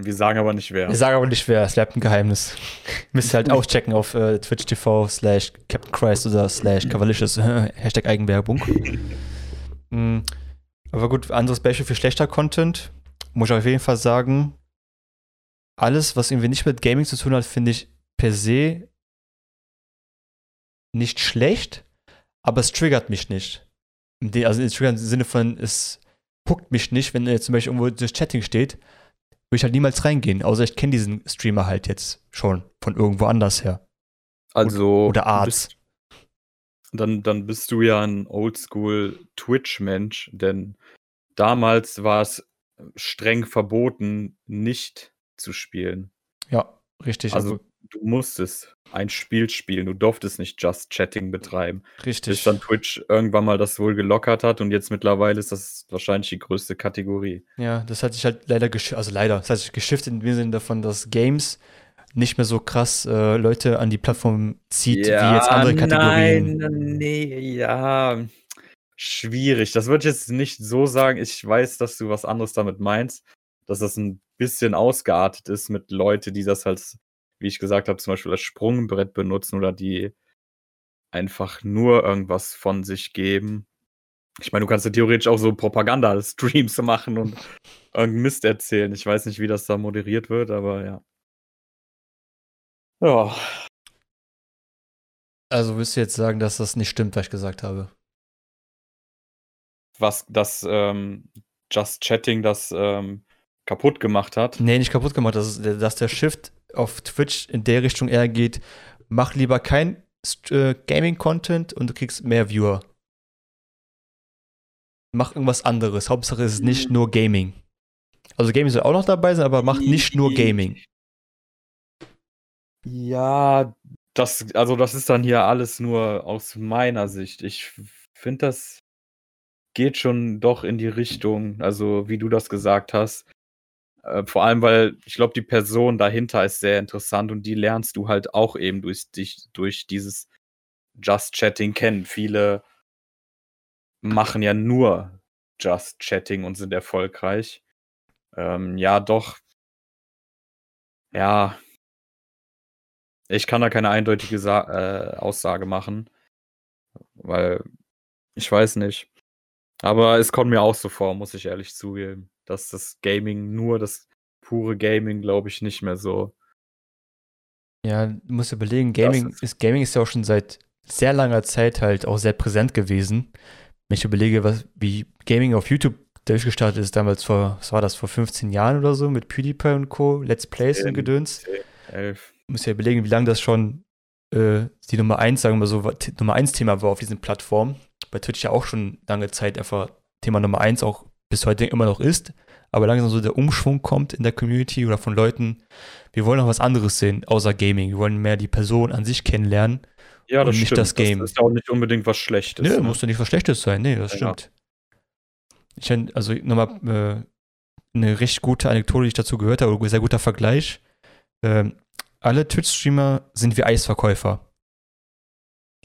Wir sagen aber nicht wer. wir sagen aber nicht wer, es bleibt ein Geheimnis. *laughs* Müsst ihr halt auschecken auf äh, Twitch TV slash Captain Christ oder slash Cavalicious, *laughs* Hashtag Eigenwerbung. *laughs* Mm, aber gut, anderes Beispiel für schlechter Content. Muss ich auf jeden Fall sagen, alles, was irgendwie nicht mit Gaming zu tun hat, finde ich per se nicht schlecht, aber es triggert mich nicht. Also es triggert im Sinne von, es puckt mich nicht, wenn jetzt zum Beispiel irgendwo das Chatting steht, würde ich halt niemals reingehen, außer ich kenne diesen Streamer halt jetzt schon von irgendwo anders her. Also. Oder du Arzt. Dann, dann bist du ja ein Oldschool Twitch-Mensch, denn damals war es streng verboten, nicht zu spielen. Ja, richtig. Also du musstest ein Spiel spielen, du durftest nicht Just Chatting betreiben. richtig. Bis dann Twitch irgendwann mal das wohl gelockert hat und jetzt mittlerweile ist das wahrscheinlich die größte Kategorie. Ja, das hat sich halt leider also leider, das hat sich geschiftet in dem Sinne davon, dass Games nicht mehr so krass äh, Leute an die Plattform zieht, wie jetzt andere Kategorien. Nein, nee, ja. Schwierig. Das würde ich jetzt nicht so sagen. Ich weiß, dass du was anderes damit meinst. Dass das ein bisschen ausgeartet ist mit Leute, die das halt, wie ich gesagt habe, zum Beispiel als Sprungbrett benutzen oder die einfach nur irgendwas von sich geben. Ich meine, du kannst ja theoretisch auch so Propaganda-Streams *laughs* machen und irgendeinen Mist erzählen. Ich weiß nicht, wie das da moderiert wird, aber ja. Ja, Also willst du jetzt sagen, dass das nicht stimmt, was ich gesagt habe? was das ähm, Just Chatting das ähm, kaputt gemacht hat. Nee, nicht kaputt gemacht, dass, dass der Shift auf Twitch in der Richtung eher geht, mach lieber kein äh, Gaming-Content und du kriegst mehr Viewer. Mach irgendwas anderes. Hauptsache es ist nicht nur Gaming. Also Gaming soll auch noch dabei sein, aber mach nicht nur Gaming. Ja, das, also das ist dann hier alles nur aus meiner Sicht. Ich finde, das geht schon doch in die Richtung, also wie du das gesagt hast. Äh, vor allem, weil ich glaube, die Person dahinter ist sehr interessant und die lernst du halt auch eben durch dich, durch dieses Just Chatting kennen. Viele machen ja nur Just Chatting und sind erfolgreich. Ähm, ja, doch. Ja, ich kann da keine eindeutige Sa äh, Aussage machen, weil ich weiß nicht. Aber es kommt mir auch so vor, muss ich ehrlich zugeben, dass das Gaming, nur das pure Gaming, glaube ich, nicht mehr so. Ja, du musst überlegen, Gaming ist- ist, Gaming ist ja auch schon seit sehr langer Zeit halt auch sehr präsent gewesen. Wenn ich überlege, was, wie Gaming auf YouTube durchgestartet ist, damals vor, was war das, vor 15 Jahren oder so, mit PewDiePie und Co., Let's Plays und. Gedöns. Du musst ja überlegen, wie lange das schon äh, die Nummer 1, sagen wir so, Nummer 1 Thema war auf diesen Plattformen. Bei Twitch ja auch schon lange Zeit einfach Thema Nummer 1 auch bis heute immer noch ist. Aber langsam so der Umschwung kommt in der Community oder von Leuten, wir wollen noch was anderes sehen, außer Gaming. Wir wollen mehr die Person an sich kennenlernen. Ja, das Und nicht stimmt. das Game. Das ist auch nicht unbedingt was Schlechtes. Nö, ne? muss doch nicht was Schlechtes sein. Nee, das Ja. stimmt. Ich also nochmal äh, eine recht gute Anekdote, die ich dazu gehört habe, oder ein sehr guter Vergleich. Ähm, alle Twitch-Streamer sind wie Eisverkäufer.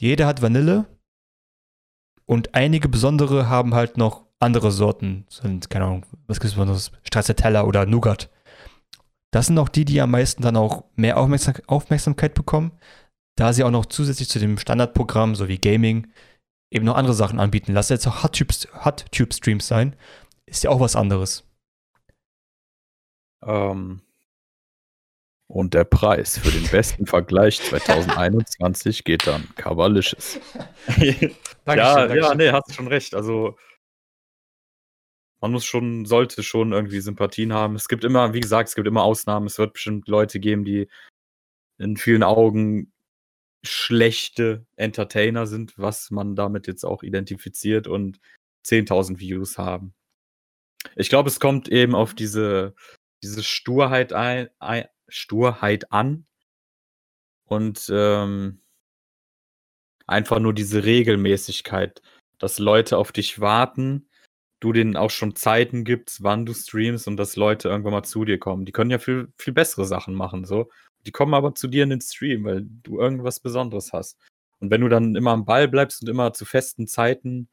Jeder hat Vanille und einige besondere haben halt noch andere Sorten. Sind, keine Ahnung, was gibt es besonderes? Stracciatella oder Nougat. Das sind auch die, die am meisten dann auch mehr Aufmerksam Aufmerksamkeit bekommen, da sie auch noch zusätzlich zu dem Standardprogramm sowie Gaming eben noch andere Sachen anbieten. Lass jetzt auch Hot-Tube- Hot-Tube-Streams sein. Ist ja auch was anderes. Ähm, Und der Preis für den besten Vergleich 2021 geht dann Cavalicious. *laughs* ja, ja, nee, hast schon recht. Also man muss schon, sollte schon irgendwie Sympathien haben. Es gibt immer, wie gesagt, es gibt immer Ausnahmen. Es wird bestimmt Leute geben, die in vielen Augen schlechte Entertainer sind, was man damit jetzt auch identifiziert und 10.000 Views haben. Ich glaube, es kommt eben auf diese, diese Sturheit, ein, ein, Sturheit an und ähm, einfach nur diese Regelmäßigkeit, dass Leute auf dich warten, du denen auch schon Zeiten gibst, wann du streamst und dass Leute irgendwann mal zu dir kommen. Die können ja viel, viel bessere Sachen machen, so. Die kommen aber zu dir in den Stream, weil du irgendwas Besonderes hast. Und wenn du dann immer am Ball bleibst und immer zu festen Zeiten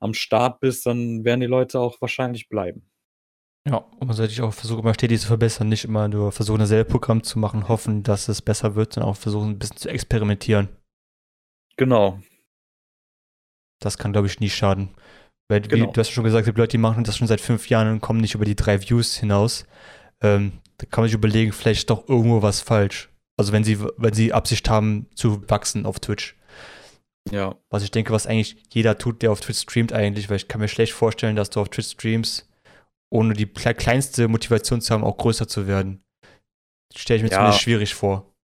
am Start bist, dann werden die Leute auch wahrscheinlich bleiben. Ja, und man sollte sich auch versuchen, immer stetig zu verbessern, nicht immer nur versuchen, dasselbe Programm zu machen, hoffen, dass es besser wird, sondern auch versuchen, ein bisschen zu experimentieren. Genau. Das kann, glaube ich, nie schaden. Weil, genau. wie du hast schon gesagt, die Leute, die machen das schon seit fünf Jahren und kommen nicht über die drei Views hinaus. Ähm, da kann man sich überlegen, vielleicht ist doch irgendwo was falsch. Also wenn sie, wenn sie Absicht haben zu wachsen auf Twitch. Ja. Was ich denke, was eigentlich jeder tut, der auf Twitch streamt eigentlich, weil ich kann mir schlecht vorstellen, dass du auf Twitch streamst, ohne die kleinste Motivation zu haben, auch größer zu werden. Stelle ich mir ja. zumindest schwierig vor.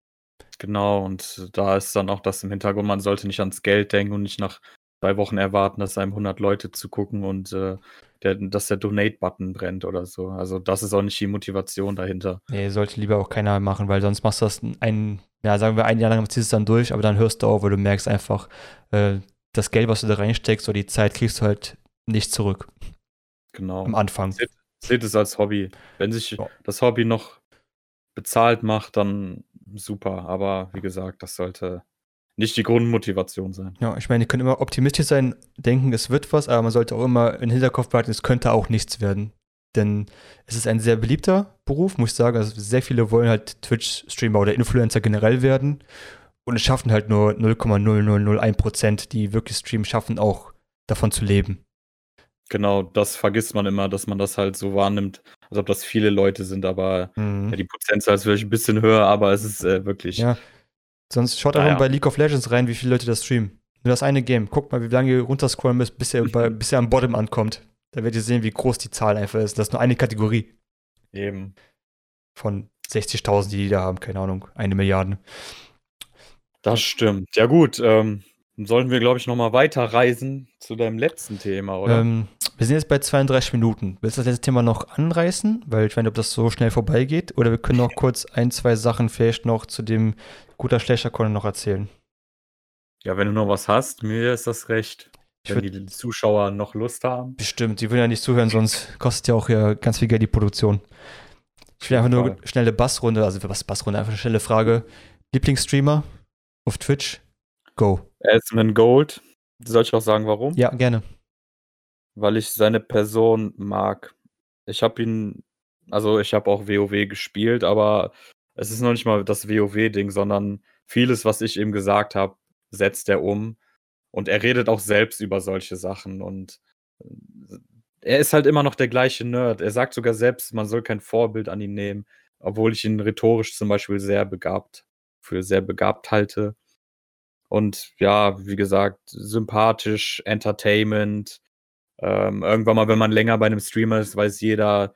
Genau, und da ist dann auch das im Hintergrund, man sollte nicht ans Geld denken und nicht nach zwei Wochen erwarten, dass einem 100 Leute zugucken und äh, der, dass der Donate-Button brennt oder so. Also das ist auch nicht die Motivation dahinter. Nee, sollte lieber auch keiner machen, weil sonst machst du das ein, ja, sagen wir ein Jahr lang ziehst du es dann durch, aber dann hörst du auf, weil du merkst einfach, äh, das Geld, was du da reinsteckst oder die Zeit, kriegst du halt nicht zurück. Genau. Am Anfang. Seht, seht es als Hobby. Wenn sich ja. das Hobby noch bezahlt macht, dann super. Aber wie gesagt, das sollte nicht die Grundmotivation sein. Ja, ich meine, ihr könnt immer optimistisch sein, denken, es wird was, aber man sollte auch immer im Hinterkopf behalten, es könnte auch nichts werden. Denn es ist ein sehr beliebter Beruf, muss ich sagen. Also sehr viele wollen halt Twitch-Streamer oder Influencer generell werden. Und es schaffen halt nur 0,0001% die wirklich streamen, schaffen auch davon zu leben. Genau, das vergisst man immer, dass man das halt so wahrnimmt, als ob das viele Leute sind, aber mhm. ja, die Prozentzahl ist vielleicht ein bisschen höher, aber es ist äh, wirklich. Ja, Sonst schaut einfach naja. bei League of Legends rein, wie viele Leute das streamen. Nur das eine Game. Guckt mal, wie lange ihr runterscrollen müsst, bis ihr, *laughs* bei, bis ihr am Bottom ankommt. Da werdet ihr sehen, wie groß die Zahl einfach ist. Das ist nur eine Kategorie. Eben. Von 60.000, die die da haben, keine Ahnung, eine Milliarde. Das stimmt. Ja, gut. Ähm, Sollen wir, glaube ich, nochmal weiterreisen zu deinem letzten Thema, oder? Ähm, wir sind jetzt bei 32 Minuten. Willst du das letzte Thema noch anreißen? Weil ich weiß nicht, ob das so schnell vorbeigeht. Oder wir können noch *laughs* kurz ein, zwei Sachen vielleicht noch zu dem guter, schlechter Content noch erzählen. Ja, wenn du noch was hast, mir ist das recht. Wenn die Zuschauer noch Lust haben. Bestimmt, die würden ja nicht zuhören, sonst kostet ja auch ja ganz viel Geld die Produktion. Ich will einfach nur eine schnelle Bassrunde, also was Bassrunde, einfach eine schnelle Frage. Lieblingsstreamer auf Twitch? Go. Asman Gold. Soll ich auch sagen, warum? Ja, gerne. Weil ich seine Person mag. Ich habe ihn, also ich habe auch WoW gespielt, aber es ist noch nicht mal das WoW-Ding, sondern vieles, was ich ihm gesagt habe, setzt er um. Und er redet auch selbst über solche Sachen. Und äh, er ist halt immer noch der gleiche Nerd. Er sagt sogar selbst, man soll kein Vorbild an ihn nehmen, obwohl ich ihn rhetorisch zum Beispiel sehr begabt, für sehr begabt halte. Und ja, wie gesagt, sympathisch, Entertainment. Ähm, irgendwann mal, wenn man länger bei einem Streamer ist, weiß jeder,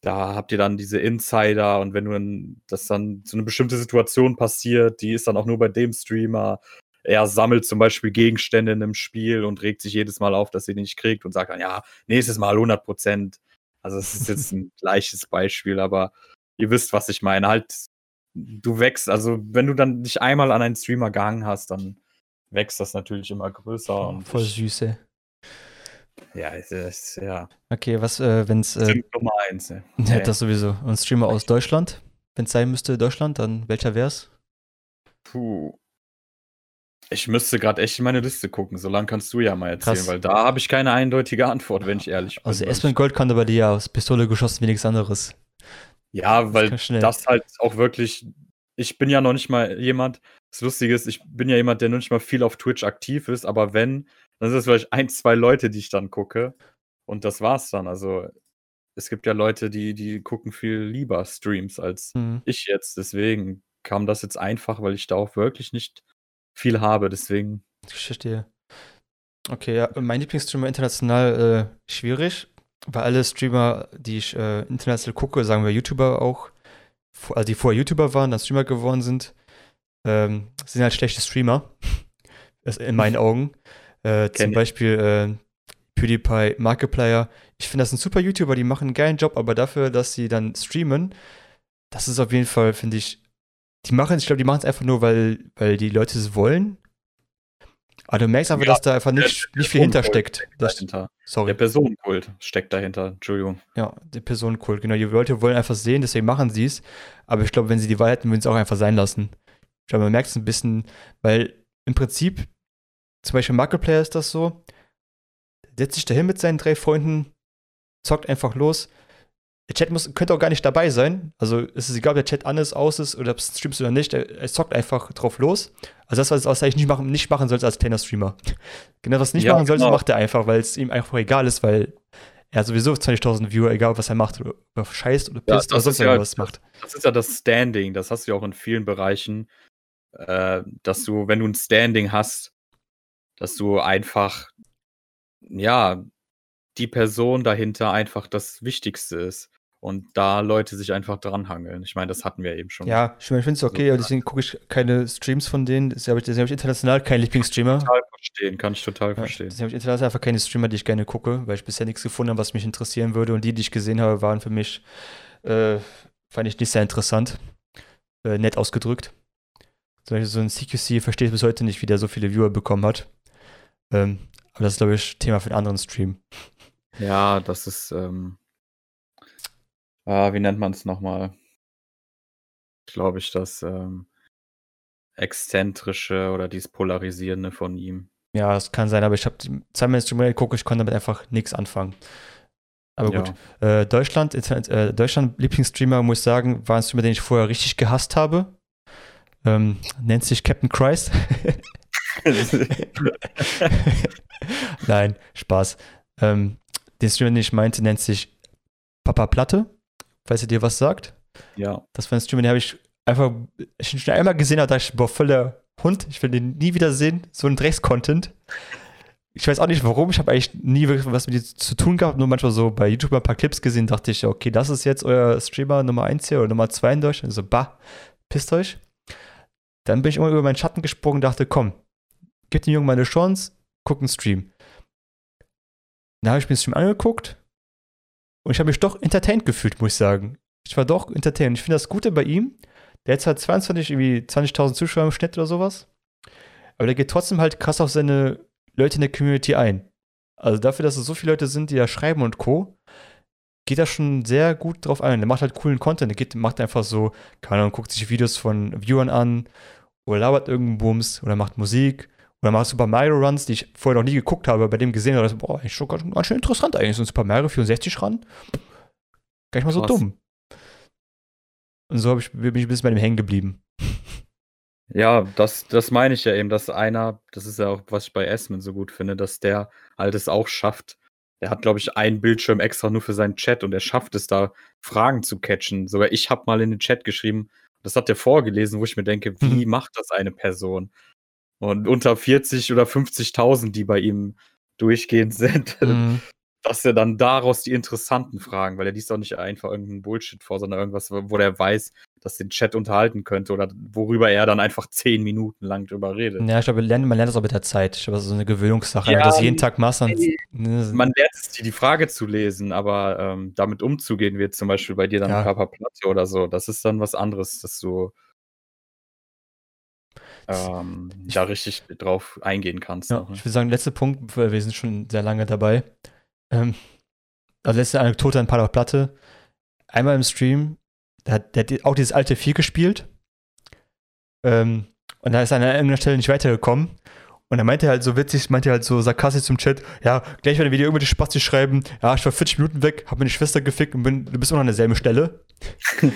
da habt ihr dann diese Insider und wenn du dann, das dann so eine bestimmte Situation passiert, die ist dann auch nur bei dem Streamer. Er sammelt zum Beispiel Gegenstände in einem Spiel und regt sich jedes Mal auf, dass er die nicht kriegt und sagt dann, ja, nächstes Mal 100 Prozent. Also, es ist jetzt ein *laughs* gleiches Beispiel, aber ihr wisst, was ich meine. Halt du wächst, also wenn du dann dich einmal an einen Streamer gehangen hast, dann wächst das natürlich immer größer. Oh, voll süße. Ja, es ist, ja. Okay, was, äh, wenn's. Äh, Nummer eins, ne? *laughs* Ja, das sowieso. Und Streamer aus Deutschland? Wenn es sein müsste, Deutschland, dann welcher wär's? Puh. Ich müsste gerade echt in meine Liste gucken, so lange kannst du ja mal erzählen, Krass. weil da habe ich keine eindeutige Antwort, wenn ich ehrlich bin. Also Espen Gold kann aber dir ja aus Pistole geschossen wie nichts anderes. Ja, weil das halt auch wirklich ich bin ja noch nicht mal jemand das Lustige ist, ich bin ja jemand, der noch nicht mal viel auf Twitch aktiv ist, aber wenn, dann sind es vielleicht ein, zwei Leute, die ich dann gucke und das war's dann. Also, es gibt ja Leute, die, die gucken viel lieber Streams als Mhm. ich jetzt. Deswegen kam das jetzt einfach, weil ich da auch wirklich nicht viel habe. Deswegen, Ich verstehe. Okay, ja, mein Lieblingsstreamer international äh, schwierig, weil alle Streamer, die ich äh, international gucke, sagen wir YouTuber auch, also die vorher YouTuber waren, dann Streamer geworden sind, ähm, sind halt schlechte Streamer. *laughs* Das in meinen *laughs* Augen. Äh, zum. Beispiel äh, PewDiePie, Markiplier. Ich finde, das sind super YouTuber, die machen einen geilen Job, aber dafür, dass sie dann streamen, das ist auf jeden Fall, finde ich, die machen, ich glaube, die machen es einfach nur, weil, weil die Leute es wollen. Aber du merkst einfach, Ja, dass da einfach nicht, nicht viel hintersteckt. Dahinter. sorry. Der Personenkult steckt dahinter. Entschuldigung. Ja, der Personenkult, genau. Die Leute wollen einfach sehen, deswegen machen sie es. Aber ich glaube, wenn sie die Wahl hätten, würden sie es auch einfach sein lassen. Ich glaube, man merkt es ein bisschen, weil im Prinzip, zum Beispiel Markiplier ist das so, setzt sich dahin mit seinen drei Freunden, zockt einfach los. Der Chat muss, könnte auch gar nicht dabei sein. Also es ist egal, ob der Chat an ist, aus ist oder ob es streamst oder nicht. Er, er zockt einfach drauf los. Also das, was du eigentlich nicht machen, nicht machen sollst als kleiner Streamer. Genau, was du nicht Ja, machen sollst, genau. macht er einfach, weil es ihm einfach egal ist, weil er sowieso 20.000 Viewer, egal was er macht, oder, oder scheißt oder Ja, pisst oder das sonst ja- irgendwas macht. Das ist ja das Standing. Das hast du ja auch in vielen Bereichen, äh, dass du, wenn du ein Standing hast, dass du einfach, ja, die Person dahinter einfach das Wichtigste ist. Und da Leute sich einfach dranhangeln. Ich meine, das hatten wir eben schon. Ja, ich, mein, ich finde es okay, aber deswegen gucke ich keine Streams von denen. Deswegen habe ich, deswegen hab ich international keinen Lieblingsstreamer. Total verstehen, kann ich total Ja, verstehen. deswegen habe ich international einfach keine Streamer, die ich gerne gucke, weil ich bisher nichts gefunden habe, was mich interessieren würde. Und die, die ich gesehen habe, waren für mich, äh, fand ich nicht sehr interessant. Äh, nett ausgedrückt. Zum Beispiel so ein CQC verstehe ich bis heute nicht, wie der so viele Viewer bekommen hat. Ähm, aber das ist, glaube ich, Thema für einen anderen Stream. Ja, das ist, ähm, ah, wie nennt man es nochmal? Glaube ich, das ähm, Exzentrische oder dieses Polarisierende von ihm. Ja, das kann sein, aber ich habe zweimal Streamer geguckt, ich konnte damit einfach nichts anfangen. Aber gut. Äh, Deutschland, Internet, äh, Deutschland Lieblingsstreamer, muss ich sagen, war ein Streamer, den ich vorher richtig gehasst habe. Ähm, nennt sich Captain Christ. *laughs* *laughs* Nein, Spaß. Ähm, den Streamer, den ich meinte, nennt sich Papa Platte. Falls ihr dir was sagt. ja. Das war ein Streamer, den habe ich einfach ich schon einmal gesehen, habe dachte ich, boah, voller Hund. Ich will den nie wieder sehen. So ein Drecks-Content. Ich weiß auch nicht warum. Ich habe eigentlich nie wirklich was mit ihm zu tun gehabt. Nur manchmal so bei YouTube ein paar Clips gesehen. Dachte ich, okay, das ist jetzt euer Streamer Nummer 1 hier oder Nummer 2 in Deutschland. So, bah, pisst euch. Dann bin ich immer über meinen Schatten gesprungen und dachte, komm, gib dem Jungen mal eine Chance, guck einen Stream. Dann habe ich mir den Stream angeguckt und ich habe mich doch entertained gefühlt, muss ich sagen. Ich war doch entertained. Ich finde das Gute bei ihm, der hat halt 22, irgendwie 20.000 Zuschauer im Schnitt oder sowas. Aber der geht trotzdem halt krass auf seine Leute in der Community ein. Also dafür, dass es so viele Leute sind, die da schreiben und Co., geht er schon sehr gut drauf ein. Der macht halt coolen Content. Der geht, macht einfach so, keine Ahnung, guckt sich Videos von Viewern an oder labert irgendeinen Bums oder macht Musik oder macht Super Mario Runs, die ich vorher noch nie geguckt habe, bei dem gesehen habe. Boah, eigentlich schon ganz, ganz schön interessant eigentlich. So ein Super Mario 64 Run. Gar nicht mal so Krass. dumm. Und so hab ich, bin ich ein bisschen bei dem hängen geblieben. Ja, das, das meine ich ja eben, dass einer, das ist ja auch, was ich bei Esmen so gut finde, dass der halt es auch schafft. Der hat, glaube ich, einen Bildschirm extra nur für seinen Chat und er schafft es da, Fragen zu catchen. Sogar ich habe mal in den Chat geschrieben, das hat er vorgelesen, wo ich mir denke, *laughs* wie macht das eine Person? Und unter 40 oder 50.000, die bei ihm durchgehend *laughs* sind, Mhm. dass er dann daraus die interessanten Fragen, weil er liest auch nicht einfach irgendeinen Bullshit vor, sondern irgendwas, wo der weiß, dass den Chat unterhalten könnte oder worüber er dann einfach zehn Minuten lang drüber redet. Ja, ich glaube, lernt- man lernt das auch mit der Zeit. Ich glaube, das ist so eine Gewöhnungssache. Ja, Wenn du das jeden Tag machst, dann. ne, Man lernt es, die, die Frage zu lesen, aber ähm, damit umzugehen, wie jetzt zum Beispiel bei dir dann Ja. Papa Platte oder so, das ist dann was anderes, dass du ähm, Ich- da richtig drauf eingehen kannst. ja, noch, ne? ich würde sagen, letzter Punkt, wir sind schon sehr lange dabei. Ähm, also letzte Anekdote an Pader Platte. Einmal im Stream, der hat, der hat auch dieses alte Vier gespielt. Ähm, und da ist er an irgendeiner Stelle nicht weitergekommen. Und er meinte halt so witzig, meinte halt so sarkastisch zum Chat, ja, gleich wenn wir dir irgendwelche Spasti schreiben, ja, ich war 40 Minuten weg, hab meine Schwester gefickt und bin, du bist immer noch an derselben Stelle. *laughs*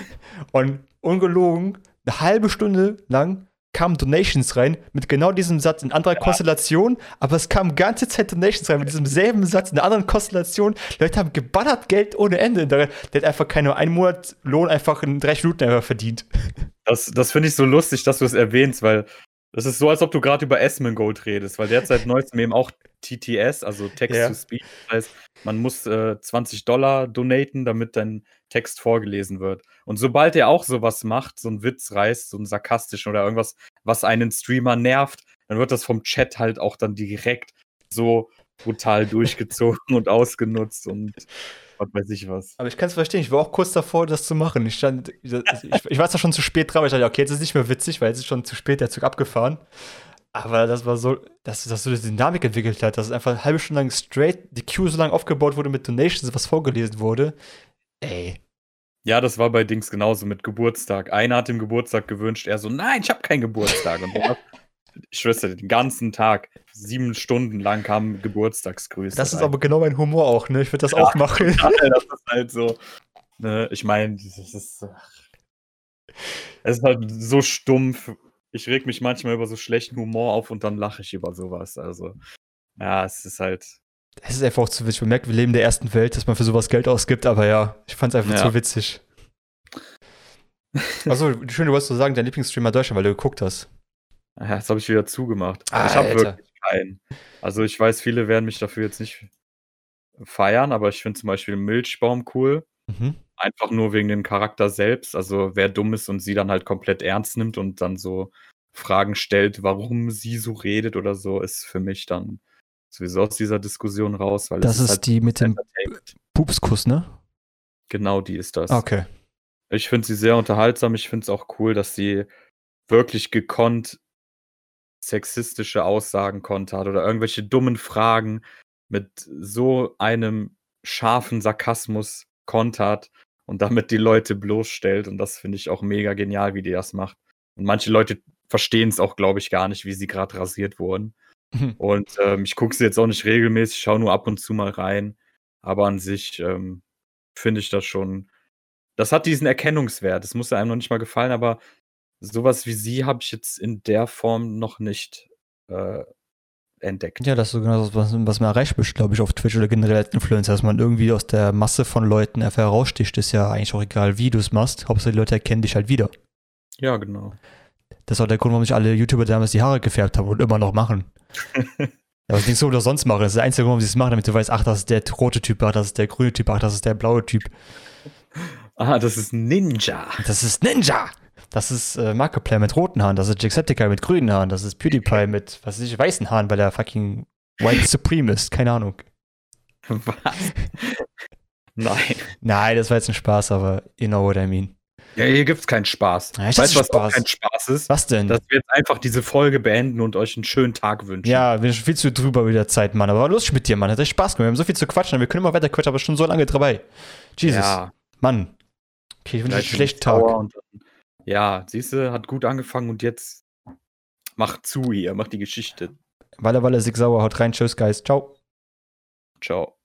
und ungelogen, eine halbe Stunde lang kamen Donations rein mit genau diesem Satz in anderer ja. Konstellation, aber es kamen ganze Zeit Donations rein mit diesem selben Satz in einer anderen Konstellation. Leute haben geballert Geld ohne Ende. Der, der hat einfach keine einen Monat Lohn einfach in drei Minuten einfach verdient. *laughs* Das, das finde ich so lustig, dass du es erwähnst, weil das ist so, als ob du gerade über Esmongold redest, weil der hat seit neuestem eben auch TTS, also Text ja. to Speech. Das heißt, man muss äh, 20 Dollar donaten, damit dein Text vorgelesen wird. Und sobald er auch sowas macht, so einen Witz reißt, so einen sarkastischen oder irgendwas, was einen Streamer nervt, dann wird das vom Chat halt auch dann direkt so brutal durchgezogen und ausgenutzt und was weiß ich was. Aber ich kann es verstehen, ich war auch kurz davor, das zu machen. Ich stand, ich, ich war zwar schon zu spät dran, weil ich dachte, okay, jetzt ist es nicht mehr witzig, weil jetzt ist schon zu spät der Zug abgefahren. Aber das war so, dass das so eine Dynamik entwickelt hat, dass es einfach eine halbe Stunde lang straight die Queue so lange aufgebaut wurde mit Donations, was vorgelesen wurde. Ey. Ja, das war bei Dings genauso mit Geburtstag. Einer hat dem Geburtstag gewünscht, er so, nein, ich habe keinen Geburtstag. Und *laughs* ich schwör's dir, den ganzen Tag, sieben Stunden lang kam Geburtstagsgrüße. Das rein. ist aber genau mein Humor auch, ne? Ich würde das ja, auch machen. *laughs* Total, das ist halt so. Ne? Ich meine, das ist. Es ist halt so stumpf ich reg mich manchmal über so schlechten Humor auf und dann lache ich über sowas. Also, ja, es ist halt. Es ist einfach auch zu witzig. Man merkt, wir leben in der ersten Welt, dass man für sowas Geld ausgibt, aber ja, ich fand es einfach ja. zu witzig. Achso, *laughs* schön, du wolltest so sagen, dein Lieblingsstreamer Deutschland, weil du geguckt hast. Ja, das habe ich wieder zugemacht. Ah, ich habe wirklich keinen. Also ich weiß, viele werden mich dafür jetzt nicht feiern, aber ich finde zum Beispiel Milchbaum cool. Mhm. Einfach nur wegen dem Charakter selbst. Also, wer dumm ist und sie dann halt komplett ernst nimmt und dann so Fragen stellt, warum sie so redet oder so, ist für mich dann sowieso aus dieser Diskussion raus. Weil das ist, ist halt die mit dem Pupskuss, ne? Genau, die ist das. Okay. Ich finde sie sehr unterhaltsam. Ich finde es auch cool, dass sie wirklich gekonnt sexistische Aussagen kontert oder irgendwelche dummen Fragen mit so einem scharfen Sarkasmus kontert und damit die Leute bloßstellt. Und das finde ich auch mega genial, wie die das macht. Und manche Leute verstehen es auch, glaube ich, gar nicht, wie sie gerade rasiert wurden. Mhm. *laughs* Und ähm, ich gucke sie jetzt auch nicht regelmäßig, schaue nur ab und zu mal rein. Aber an sich ähm, finde ich das schon. Das hat diesen Erkennungswert. Das muss ja einem noch nicht mal gefallen, aber sowas wie sie habe ich jetzt in der Form noch nicht äh, entdeckt. Ja, das ist so genau das, was, was man erreicht glaube ich, auf Twitch oder generell als Influencer, dass man irgendwie aus der Masse von Leuten einfach heraussticht, ist ja eigentlich auch egal, wie du es machst. Hauptsache die Leute erkennen dich halt wieder. Ja, genau. Das ist auch der Grund, warum sich alle YouTuber damals die Haare gefärbt haben und immer noch machen. *laughs* ja, was nicht so oder sonst machen. Das ist der einzige Grund, warum sie es machen, damit du weißt, ach, das ist der rote Typ, ach, das ist der grüne Typ, ach, das ist der blaue Typ. Ah, das ist Ninja. Das ist Ninja. Das ist äh, Markiplier mit roten Haaren, das ist Jacksepticeye mit grünen Haaren, das ist PewDiePie mit, was weiß ich, weißen Haaren, weil er fucking White Supreme ist. Keine Ahnung. Was? *laughs* Nein. Nein, das war jetzt ein Spaß, aber you know what I mean. Ja, hier gibt's keinen Spaß. Ja, weißt du, was Spaß. auch kein Spaß ist? Was denn? Dass wir jetzt einfach diese Folge beenden und euch einen schönen Tag wünschen. Ja, wir sind viel zu drüber wieder Zeit, Mann. Aber war lustig mit dir, Mann. Hat echt Spaß gemacht. Wir haben so viel zu quatschen. Wir können immer weiter quatschen, aber schon so lange dabei. Jesus. Ja. Mann. Okay, ich wünsche euch einen schlechten Tag. Ja, siehst du, hat gut angefangen und jetzt macht zu hier, macht die Geschichte. Walle, Walle, Sig Sauer, haut rein, tschüss, Guys, ciao. Ciao.